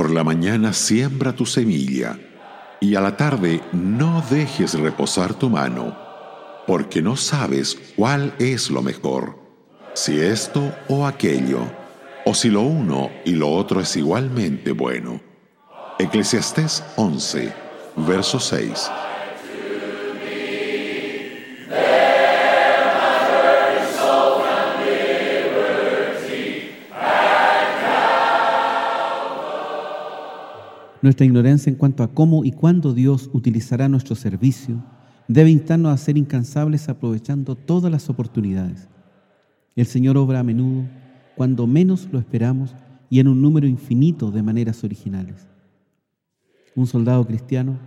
Por la mañana siembra tu semilla, y a la tarde no dejes reposar tu mano, porque no sabes cuál es lo mejor, si esto o aquello, o si lo uno y lo otro es igualmente bueno. Eclesiastés 11, verso 6. Nuestra ignorancia en cuanto a cómo y cuándo Dios utilizará nuestro servicio debe instarnos a ser incansables aprovechando todas las oportunidades. El Señor obra a menudo cuando menos lo esperamos y en un número infinito de maneras originales. Un soldado cristiano,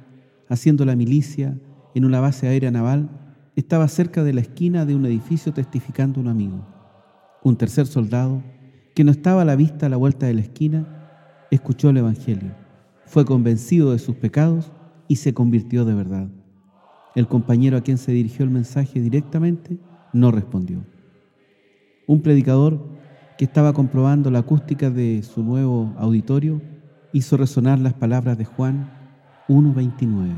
haciendo la milicia en una base aérea naval, estaba cerca de la esquina de un edificio testificando a un amigo. Un tercer soldado, que no estaba a la vista a la vuelta de la esquina, escuchó el Evangelio fue convencido de sus pecados y se convirtió de verdad. El compañero a quien se dirigió el mensaje directamente no respondió. Un predicador que estaba comprobando la acústica de su nuevo auditorio hizo resonar las palabras de Juan 1.29.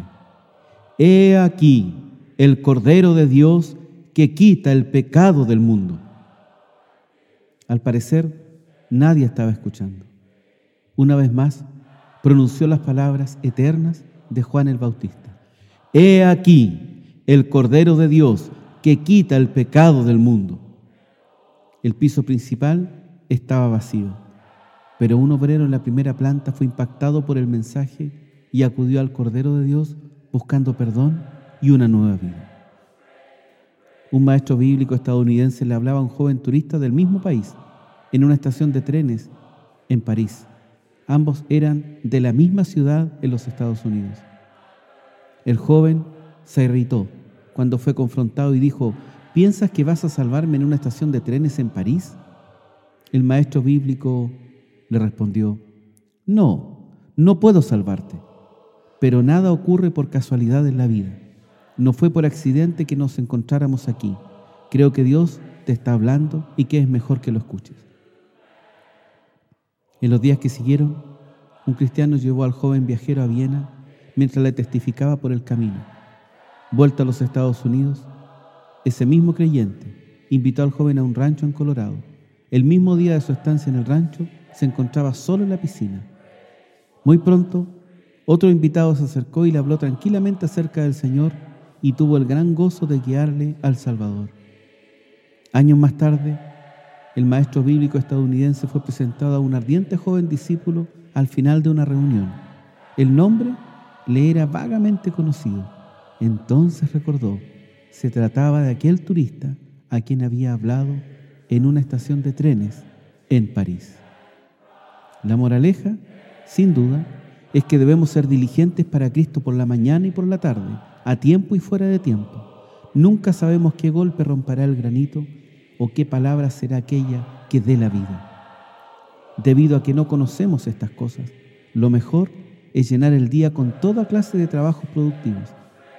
He aquí el Cordero de Dios que quita el pecado del mundo. Al parecer, nadie estaba escuchando. Una vez más, pronunció las palabras eternas de Juan el Bautista. He aquí el Cordero de Dios que quita el pecado del mundo. El piso principal estaba vacío, pero un obrero en la primera planta fue impactado por el mensaje y acudió al Cordero de Dios buscando perdón y una nueva vida. Un maestro bíblico estadounidense le hablaba a un joven turista del mismo país en una estación de trenes en París. Ambos eran de la misma ciudad en los Estados Unidos. El joven se irritó cuando fue confrontado y dijo, ¿piensas que vas a salvarme en una estación de trenes en París? El maestro bíblico le respondió, no, no puedo salvarte, pero nada ocurre por casualidad en la vida. No fue por accidente que nos encontráramos aquí. Creo que Dios te está hablando y que es mejor que lo escuches. En los días que siguieron, un cristiano llevó al joven viajero a Viena mientras le testificaba por el camino. Vuelto a los Estados Unidos, ese mismo creyente invitó al joven a un rancho en Colorado. El mismo día de su estancia en el rancho, se encontraba solo en la piscina. Muy pronto, otro invitado se acercó y le habló tranquilamente acerca del Señor y tuvo el gran gozo de guiarle al Salvador. Años más tarde, el maestro bíblico estadounidense fue presentado a un ardiente joven discípulo al final de una reunión. El nombre le era vagamente conocido. Entonces recordó, se trataba de aquel turista a quien había hablado en una estación de trenes en París. La moraleja, sin duda, es que debemos ser diligentes para Cristo por la mañana y por la tarde, a tiempo y fuera de tiempo. Nunca sabemos qué golpe romperá el granito o qué palabra será aquella que dé la vida. Debido a que no conocemos estas cosas, lo mejor es llenar el día con toda clase de trabajos productivos.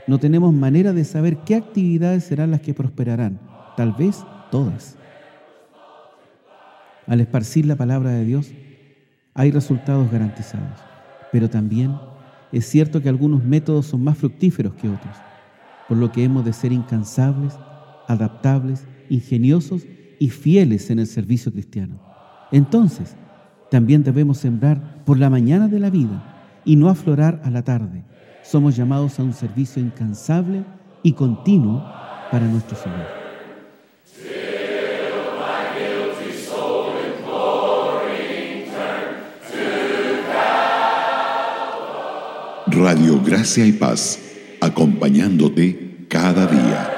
No tenemos manera de saber qué actividades serán las que prosperarán, tal vez todas. Al esparcir la palabra de Dios, hay resultados garantizados, pero también es cierto que algunos métodos son más fructíferos que otros, por lo que hemos de ser incansables, adaptables ingeniosos y fieles en el servicio cristiano. Entonces, también debemos sembrar por la mañana de la vida y no aflorar a la tarde. Somos llamados a un servicio incansable y continuo para nuestro Señor. Radio Gracia y Paz, acompañándote cada día.